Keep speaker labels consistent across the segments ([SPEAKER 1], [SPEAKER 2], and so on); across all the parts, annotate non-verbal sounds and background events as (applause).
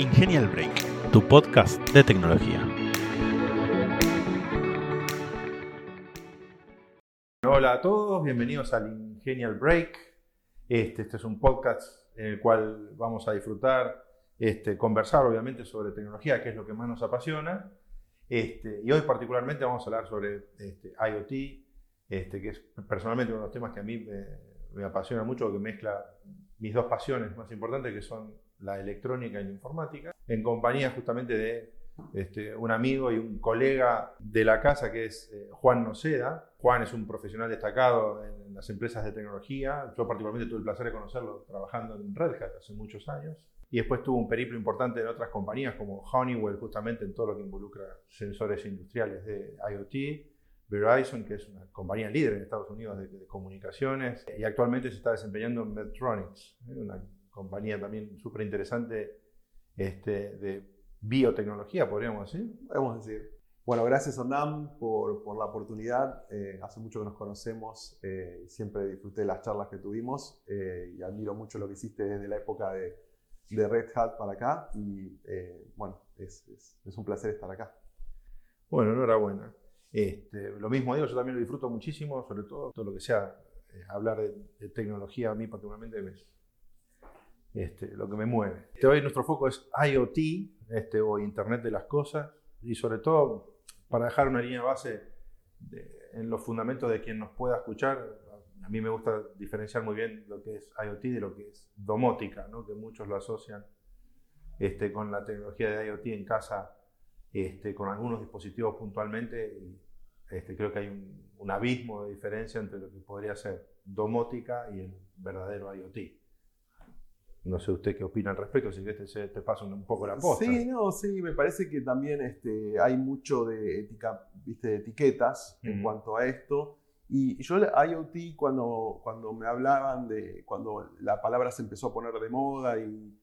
[SPEAKER 1] Ingenial Break, tu podcast de tecnología.
[SPEAKER 2] Hola a todos, bienvenidos al Ingenial Break. Este, este es un podcast en el cual vamos a disfrutar, este, conversar obviamente sobre tecnología, que es lo que más nos apasiona. Este, y hoy particularmente vamos a hablar sobre este, IoT, este, que es personalmente uno de los temas que a mí me, me apasiona mucho, que mezcla mis dos pasiones más importantes, que son la electrónica y la informática, en compañía justamente de este, un amigo y un colega de la casa que es eh, Juan Noceda. Juan es un profesional destacado en, las empresas de tecnología. Yo particularmente tuve el placer de conocerlo trabajando en Red Hat hace muchos años. Y después tuvo un periplo importante en otras compañías como Honeywell, justamente en todo lo que involucra sensores industriales de IoT. Verizon, que es una compañía líder en Estados Unidos de, comunicaciones, y actualmente se está desempeñando en Medtronics, ¿eh? Compañía también súper interesante este, de biotecnología, podríamos decir.
[SPEAKER 3] Podemos decir. Bueno, gracias Ondam por, por la oportunidad. Eh, hace mucho que nos conocemos, eh, siempre disfruté de las charlas que tuvimos eh, y admiro mucho lo que hiciste desde la época de, de Red Hat para acá y bueno, es, es, un placer estar acá.
[SPEAKER 2] Bueno, enhorabuena. Este, lo mismo digo, yo también lo disfruto muchísimo, sobre todo todo lo que sea hablar de, de, tecnología, a mí particularmente me, este, lo que me mueve. Este, hoy nuestro foco es IoT este, o Internet de las Cosas y sobre todo para dejar una línea base en los fundamentos de quien nos pueda escuchar. A mí me gusta diferenciar muy bien lo que es IoT de lo que es domótica, ¿no? que muchos lo asocian este, con la tecnología de IoT en casa, este, con algunos dispositivos puntualmente. Y, este, creo que hay un, un abismo de diferencia entre lo que podría ser domótica y el verdadero IoT. No sé usted qué opina al respecto, si este te, te pasa un poco la posta.
[SPEAKER 3] Sí, no, sí, me parece que también este, hay mucho de, ética, ¿viste? de etiquetas en cuanto a esto. Y yo IoT, cuando, cuando me hablaban de, cuando la palabra se empezó a poner de moda y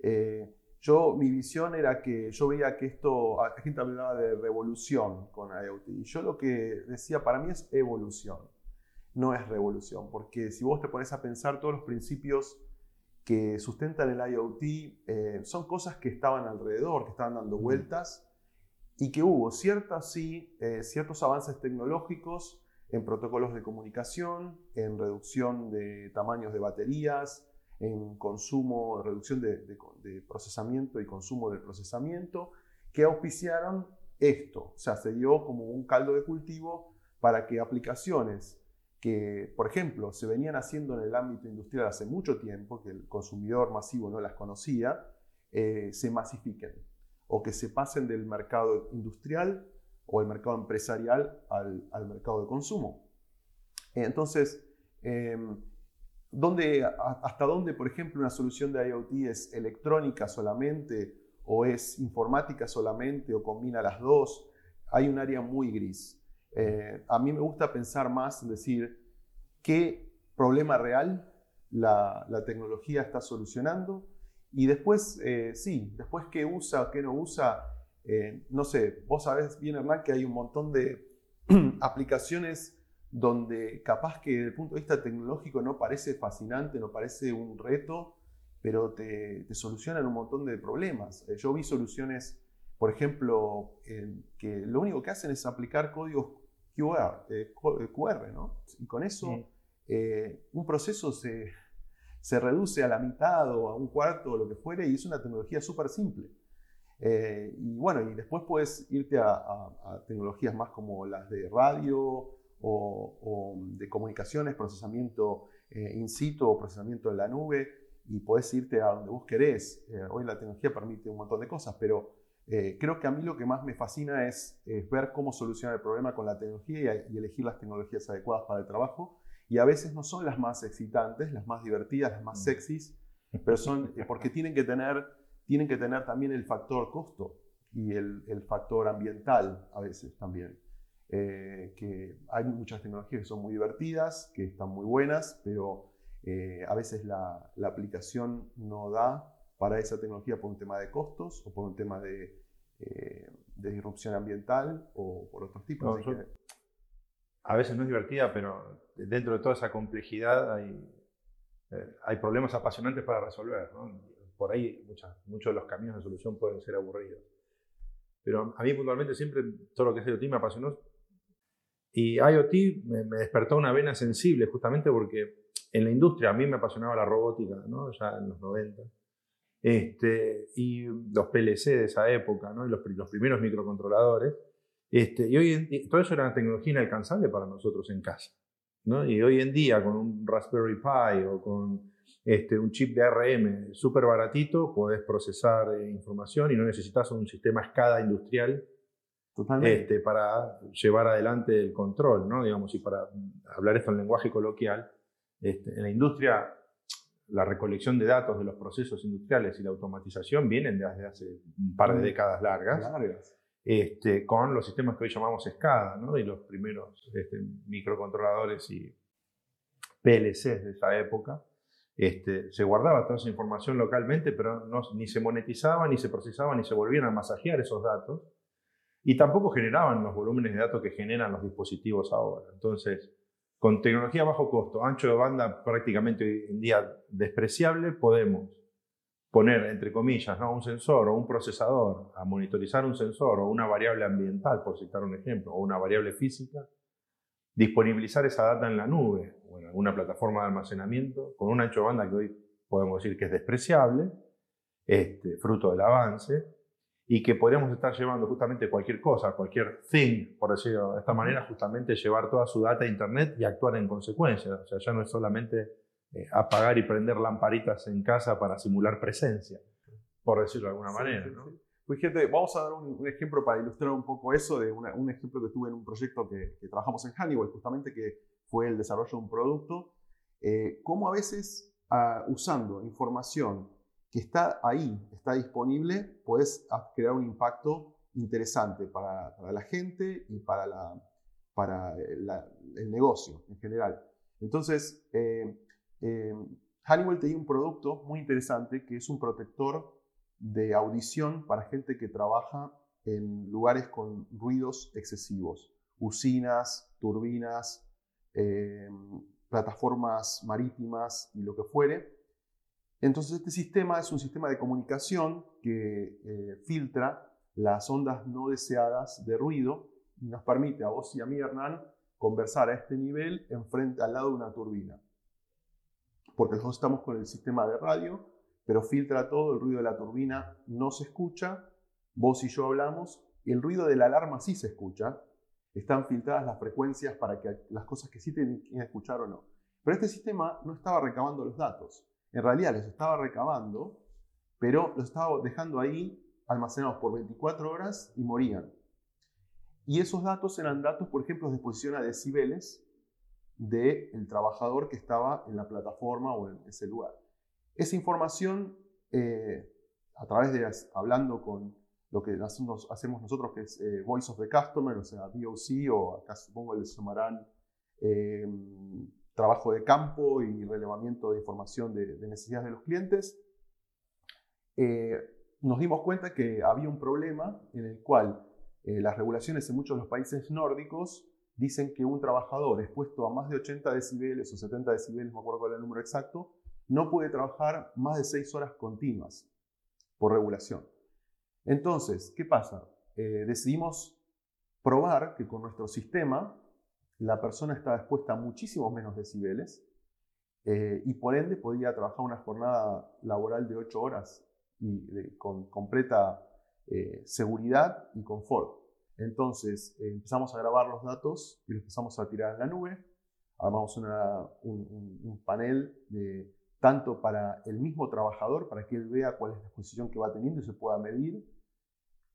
[SPEAKER 3] eh, yo, mi visión era que yo veía que esto, la gente hablaba de revolución con IoT. Y yo lo que decía, para mí es evolución, no es revolución. Porque si vos te pones a pensar todos los principios que sustentan el IoT eh, son cosas que estaban alrededor, que estaban dando vueltas y que hubo ciertas, sí, eh, ciertos avances tecnológicos en protocolos de comunicación, en reducción de tamaños de baterías, en consumo, reducción de, de procesamiento y consumo del procesamiento, que auspiciaron esto. O sea, se dio como un caldo de cultivo para que aplicaciones que, por ejemplo, se venían haciendo en el ámbito industrial hace mucho tiempo, que el consumidor masivo no las conocía, eh, se masifiquen o que se pasen del mercado industrial o el mercado empresarial al, mercado de consumo. Entonces, em, ¿hasta dónde, por ejemplo, una solución de IoT es electrónica solamente o es informática solamente o combina las dos? Hay un área muy gris. Eh, a mí me gusta pensar más en decir qué problema real la, tecnología está solucionando y después, eh, sí, después qué usa, qué no usa. Eh, no sé, vos sabés bien, Hernán, que hay un montón de (clears throat) aplicaciones donde capaz que desde el punto de vista tecnológico no parece fascinante, no parece un reto, pero te, solucionan un montón de problemas. yo vi soluciones, por ejemplo, que lo único que hacen es aplicar códigos QR, eh, QR eh, ¿no? Y con eso eh, un proceso se, se, reduce a la mitad o a un cuarto o lo que fuere y es una tecnología súper simple. y bueno, y después puedes irte a, tecnologías más como las de radio o, de comunicaciones, procesamiento in situ o procesamiento en la nube y puedes irte a donde vos querés. hoy la tecnología permite un montón de cosas, pero eh, creo que a mí lo que más me fascina es, ver cómo solucionar el problema con la tecnología y, elegir las tecnologías adecuadas para el trabajo. Y a veces no son las más excitantes, las más divertidas, las más mm. sexys, pero son eh, porque tienen que tener, tienen que tener también el factor costo y el, el factor ambiental a veces también. Eh, que hay muchas tecnologías que son muy divertidas, que están muy buenas, pero a veces la, la aplicación no da para esa tecnología por un tema de costos o por un tema de, eh, disrupción ambiental o por otros tipos.
[SPEAKER 2] A veces no es divertida, pero dentro de toda esa complejidad hay, eh, hay problemas apasionantes para resolver. por ahí muchos de los caminos de solución pueden ser aburridos. Pero a mí puntualmente siempre todo lo que es IoT me apasionó. Y IoT me, despertó una vena sensible justamente porque en la industria a mí me apasionaba la robótica, ¿no? ya en los 90. Este, y los PLC de esa época, ¿no? y los, los primeros microcontroladores. Este, y hoy en, todo eso era una tecnología inalcanzable para nosotros en casa. ¿no? Y hoy en día con un Raspberry Pi o con este, un chip de ARM súper baratito, podés procesar eh, información y no necesitas un sistema SCADA industrial este, para llevar adelante el control, ¿no? Digamos, y para hablar esto en lenguaje coloquial, este, en la industria la recolección de datos de los procesos industriales y la automatización vienen desde hace un par de mm. décadas largas, Este, con los sistemas que hoy llamamos SCADA, ¿no? y los primeros este, microcontroladores y PLCs de esa época. Este, se guardaba toda esa información localmente, pero no, ni se monetizaba, ni se procesaba, ni se volvían a masajear esos datos. Y tampoco generaban los volúmenes de datos que generan los dispositivos ahora. Entonces, con tecnología bajo costo, ancho de banda prácticamente hoy en día despreciable, podemos poner, entre comillas, ¿no? un sensor o un procesador a monitorizar un sensor o una variable ambiental, por citar un ejemplo, o una variable física, disponibilizar esa data en la nube o en alguna plataforma de almacenamiento con un ancho de banda que hoy podemos decir que es despreciable, este, fruto del avance, y que podríamos estar llevando justamente cualquier cosa, cualquier thing, por decirlo de esta manera, justamente llevar toda su data a Internet y actuar en consecuencia. O sea, ya no es solamente eh, apagar y prender lamparitas en casa para simular presencia, por decirlo de alguna manera. ¿no?
[SPEAKER 3] Pues gente, vamos a dar un, ejemplo para ilustrar un poco eso, de un ejemplo que tuve en un proyecto que, trabajamos en Honeywell, justamente que fue el desarrollo de un producto, eh, cómo a veces ah, usando información que está ahí, está disponible, puedes crear un impacto interesante para, la gente y para, para el negocio en general. Entonces, eh, eh, Honeywell tenía un producto muy interesante que es un protector de audición para gente que trabaja en lugares con ruidos excesivos, usinas, turbinas, em, plataformas marítimas y lo que fuere. Entonces este sistema es un sistema de comunicación que eh, filtra las ondas no deseadas de ruido y nos permite a vos y a mí, Hernán, conversar a este nivel enfrente, al lado de una turbina. Porque nosotros estamos con el sistema de radio pero filtra todo, el ruido de la turbina no se escucha, vos y yo hablamos, el ruido de la alarma sí se escucha, están filtradas las frecuencias para que las cosas que sí tienen que escuchar o no. Pero este sistema no estaba recabando los datos, en realidad los estaba recabando, pero los estaba dejando ahí almacenados por 24 horas y morían. Y esos datos eran datos, por ejemplo, de exposición a decibeles del trabajador que estaba en la plataforma o en ese lugar. Esa información, eh, a través de hablando con lo que hacemos nosotros, que es eh, Voice of the Customer, o sea, VOC, o acá supongo les llamarán eh, trabajo de campo y relevamiento de información de, de necesidades de los clientes, nos dimos cuenta que había un problema en el cual las regulaciones en muchos de los países nórdicos dicen que un trabajador expuesto a más de 80 decibeles o 70 decibeles, no me acuerdo cuál número exacto, no puede trabajar más de seis horas continuas por regulación. Entonces, ¿qué pasa? Eh, decidimos probar que con nuestro sistema la persona estaba expuesta a muchísimos menos decibeles eh, y por ende podía trabajar una jornada laboral de ocho horas y con completa eh, seguridad y confort. Entonces empezamos a grabar los datos y los empezamos a tirar en la nube. Armamos un panel tanto para el mismo trabajador, para que él vea cuál es la exposición que va teniendo y se pueda medir,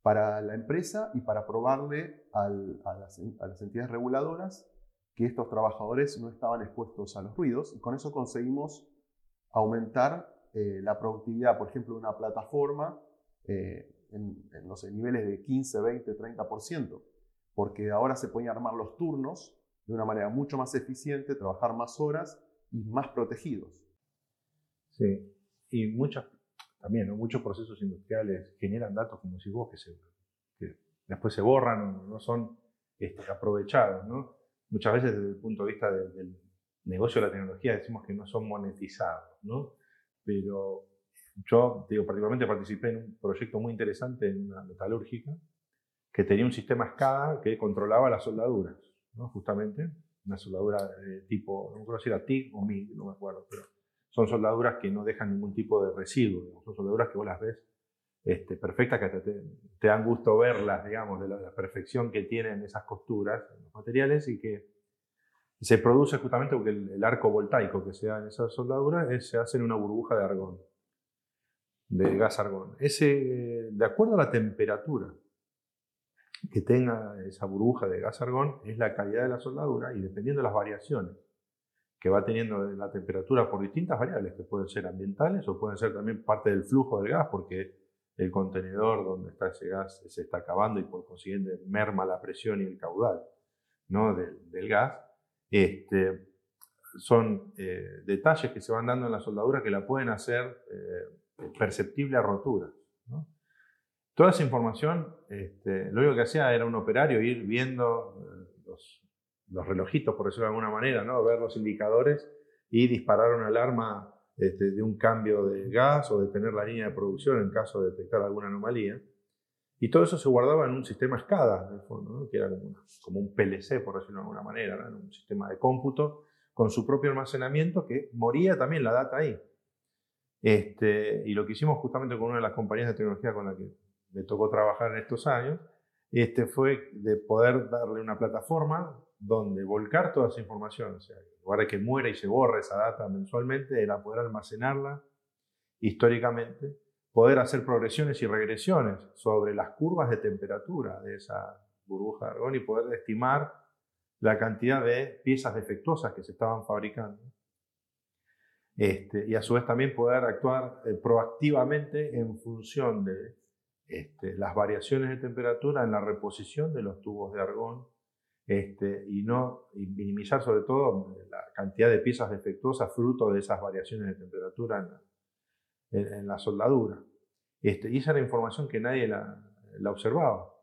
[SPEAKER 3] para la empresa y para probarle a, las, entidades reguladoras que estos trabajadores no estaban expuestos a los ruidos y con eso conseguimos aumentar eh, la productividad, por ejemplo, de una plataforma eh, en, los niveles de 15, 20, 30%, porque ahora se pueden armar los turnos de una manera mucho más eficiente, trabajar más horas y más protegidos.
[SPEAKER 2] Sí, y muchos, también, muchos procesos industriales generan datos, como si vos, que, se, después se borran o no son este, aprovechados. ¿no? Muchas veces desde el punto de vista del negocio de la tecnología decimos que no son monetizados, ¿no? pero yo, digo, particularmente participé en un proyecto muy interesante en una metalúrgica que tenía un sistema SCADA que controlaba las soldaduras, ¿no? justamente, una soldadura de tipo, no recuerdo si era TIG o MIG, no me acuerdo, pero son soldaduras que no dejan ningún tipo de residuo, son soldaduras que vos las ves este, perfectas, que te, dan gusto verlas, digamos, de la, perfección que tienen esas costuras los materiales y que se produce justamente porque el, arco voltaico que se da en esas soldaduras es, se hace en una burbuja de argón, de gas argón. Ese, de acuerdo a la temperatura que tenga esa burbuja de gas argón, es la calidad de la soldadura y dependiendo de las variaciones que va teniendo la temperatura por distintas variables, que pueden ser ambientales o pueden ser también parte del flujo del gas, porque el contenedor donde está ese gas se está acabando y por consiguiente merma la presión y el caudal ¿no? del, gas. Este, son eh, detalles que se van dando en la soldadura que la pueden hacer eh, perceptible a rotura. Toda esa información, este, lo único que hacía era un operario ir viendo eh, los, los relojitos, por decirlo de alguna manera, ¿no? ver los indicadores y disparar una alarma este, de un cambio de gas o detener la línea de producción en caso de detectar alguna anomalía. Y todo eso se guardaba en un sistema SCADA, en el fondo, que era como, un PLC, por decirlo de alguna manera, un sistema de cómputo con su propio almacenamiento que moría también la data ahí. Este, y lo que hicimos justamente con una de las compañías de tecnología con la que me tocó trabajar en estos años, este, fue de poder darle una plataforma donde volcar toda esa información, o sea, en lugar de que muera y se borre esa data mensualmente, era poder almacenarla históricamente, poder hacer progresiones y regresiones sobre las curvas de temperatura de esa burbuja de argón y poder estimar la cantidad de piezas defectuosas que se estaban fabricando. Este, y a su vez también poder actuar eh, proactivamente en función de este, las variaciones de temperatura en la reposición de los tubos de argón este, y no minimizar sobre todo la cantidad de piezas defectuosas fruto de esas variaciones de temperatura en la, soldadura. Este, y esa era información que nadie la, observaba.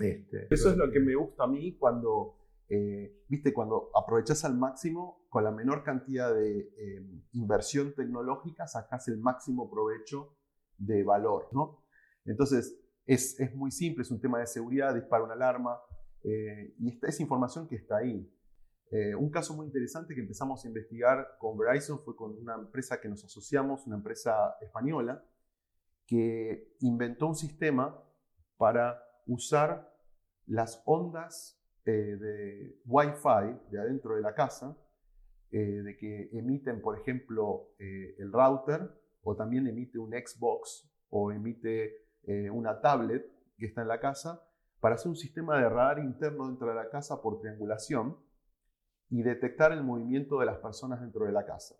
[SPEAKER 3] Este, Eso es lo que me gusta a mí cuando, eh, viste, cuando aprovechas al máximo con la menor cantidad de eh, inversión tecnológica, sacas el máximo provecho de valor, ¿no? Entonces, es, muy simple, es un tema de seguridad, dispara una alarma eh, y esta es información que está ahí. Eh, un caso muy interesante que empezamos a investigar con Verizon fue con una empresa que nos asociamos, una empresa española, que inventó un sistema para usar las ondas eh, de Wi-Fi de adentro de la casa, de que emiten, por ejemplo, el router, o también emite un Xbox, o emite una tablet que está en la casa para hacer un sistema de radar interno dentro de la casa por triangulación y detectar el movimiento de las personas dentro de la casa.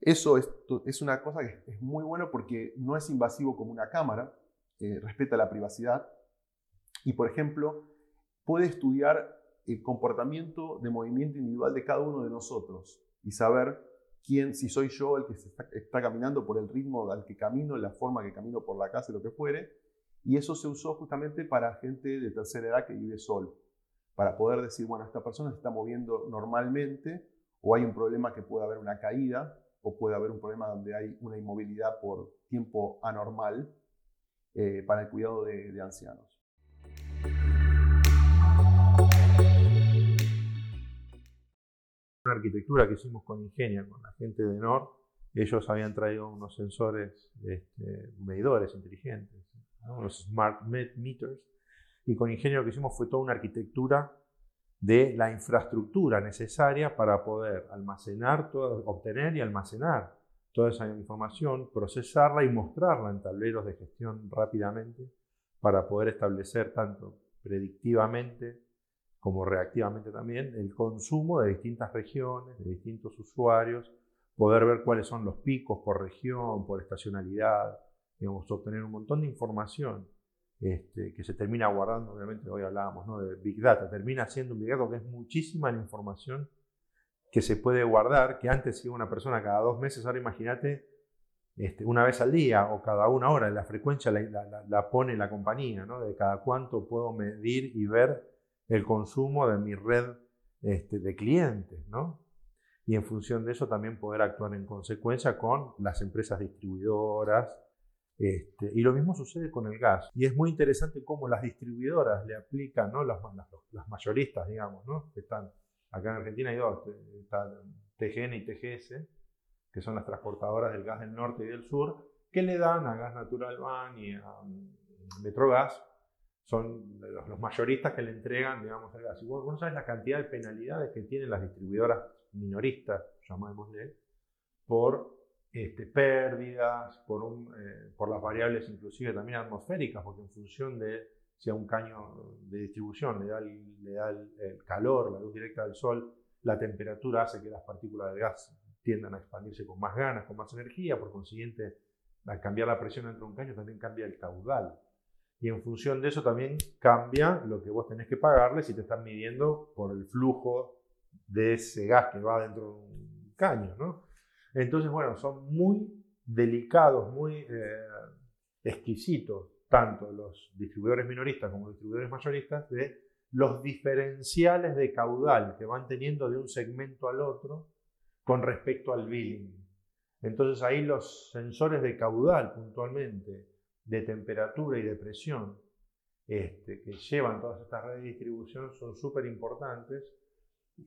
[SPEAKER 3] Eso es, una cosa que es muy bueno porque no es invasivo como una cámara, eh, respeta la privacidad y, por ejemplo, puede estudiar el comportamiento de movimiento individual de cada uno de nosotros y saber quién, si soy yo el que está, caminando por el ritmo al que camino, la forma que camino por la casa, lo que fuere. Y eso se usó justamente para gente de tercera edad que vive solo, para poder decir, bueno, esta persona se está moviendo normalmente, o hay un problema que puede haber una caída, o puede haber un problema donde hay una inmovilidad por tiempo anormal eh, para el cuidado de ancianos.
[SPEAKER 2] una arquitectura que hicimos con Ingenia, con la gente de NOR, ellos habían traído unos sensores, este, medidores inteligentes, unos smart meters, y con Ingenio lo que hicimos fue toda una arquitectura de la infraestructura necesaria para poder almacenar, obtener y almacenar toda esa información, procesarla y mostrarla en tableros de gestión rápidamente para poder establecer tanto predictivamente como reactivamente también, el consumo de distintas regiones, de distintos usuarios, poder ver cuáles son los picos por región, por estacionalidad, digamos, obtener un montón de información este, que se termina guardando, obviamente hoy hablábamos ¿no? de Big Data, termina siendo un Big Data que es muchísima la información que se puede guardar, que antes iba una persona cada dos meses, ahora imagínate este, una vez al día o cada una hora, la frecuencia la, pone la compañía, ¿no? de cada cuánto puedo medir y ver el consumo de mi red este, de clientes, ¿no? y en función de eso también poder actuar en consecuencia con las empresas distribuidoras. Este, y lo mismo sucede con el gas. Y es muy interesante cómo las distribuidoras le aplican, ¿no? las, mayoristas, digamos, que están acá en Argentina hay dos, están TGN y TGS, que son las transportadoras del gas del norte y del sur, que le dan a Gas Natural Ban y a mm, Metrogas, son los, mayoristas que le entregan, digamos, el gas. Y vos, no sabes la cantidad de penalidades que tienen las distribuidoras minoristas, llamémosle, por este, pérdidas, eh, por las variables inclusive también atmosféricas, porque en función de si a un caño de distribución le da, el, calor, la luz directa del sol, la temperatura hace que las partículas de gas tiendan a expandirse con más ganas, con más energía, por consiguiente, al cambiar la presión dentro de un caño también cambia el caudal. Y en función de eso también cambia lo que vos tenés que pagarle si te están midiendo por el flujo de ese gas que va dentro de un caño. ¿no? Entonces, bueno, son muy delicados, muy eh, exquisitos, tanto los distribuidores minoristas como los distribuidores mayoristas, de los diferenciales de caudal que van teniendo de un segmento al otro con respecto al billing. Entonces ahí los sensores de caudal puntualmente, de temperatura y de presión, este, que llevan todas estas redes de distribución son súper importantes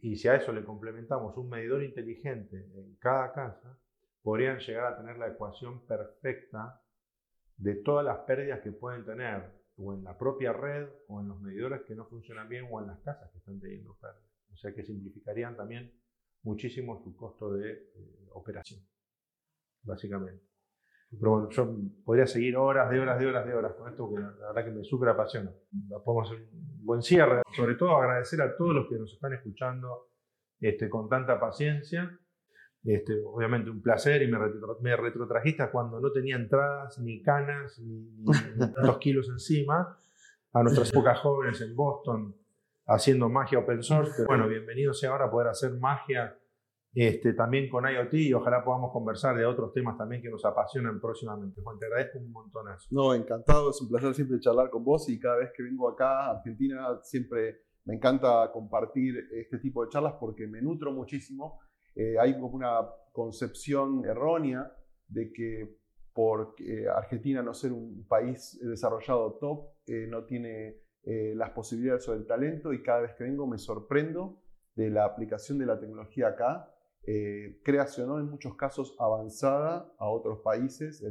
[SPEAKER 2] y si a eso le complementamos un medidor inteligente en cada casa, podrían llegar a tener la ecuación perfecta de todas las pérdidas que pueden tener o en la propia red o en los medidores que no funcionan bien o en las casas que están teniendo pérdidas. O sea que simplificarían también muchísimo su costo de eh, operación, básicamente. Pero bueno, yo podría seguir horas de horas de horas de horas con esto, que la verdad que me súper apasiona. Podemos hacer un buen cierre. Sobre todo agradecer a todos los que nos están escuchando este, con tanta paciencia. Este, obviamente un placer y me, me retrotrajiste cuando no tenía entradas, ni canas, ni, dos (laughs) kilos encima, a nuestras épocas jóvenes en Boston haciendo magia open source. bueno, bienvenido sea ahora a poder hacer magia este, también con IoT y ojalá podamos conversar de otros temas también que nos apasionan próximamente. Juan, te agradezco un montonazo.
[SPEAKER 3] No, encantado, es un placer siempre charlar con vos y cada vez que vengo acá a Argentina siempre me encanta compartir este tipo de charlas porque me nutro muchísimo. Eh, hay como una concepción errónea de que por Argentina no ser un país desarrollado top, eh, no tiene eh, las posibilidades o el talento y cada vez que vengo me sorprendo de la aplicación de la tecnología acá eh, creacionó en muchos casos avanzada a otros países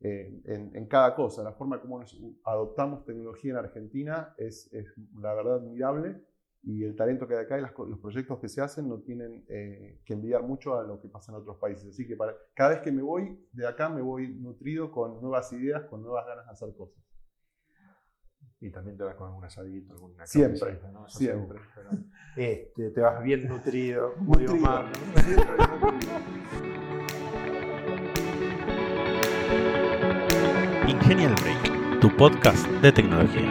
[SPEAKER 3] eh, en, cada cosa. La forma como adoptamos tecnología en Argentina es, la verdad admirable y el talento que hay acá y los proyectos que se hacen no tienen eh, que envidiar mucho a lo que pasa en otros países. Así que cada vez que me voy de acá me voy nutrido con nuevas ideas, con nuevas ganas de hacer cosas.
[SPEAKER 2] Y también te vas con algún asadito, alguna
[SPEAKER 3] Siempre, siempre.
[SPEAKER 2] Este, te vas bien nutrido, (laughs) muy Omar.
[SPEAKER 1] Ingenial Break, tu podcast de tecnología.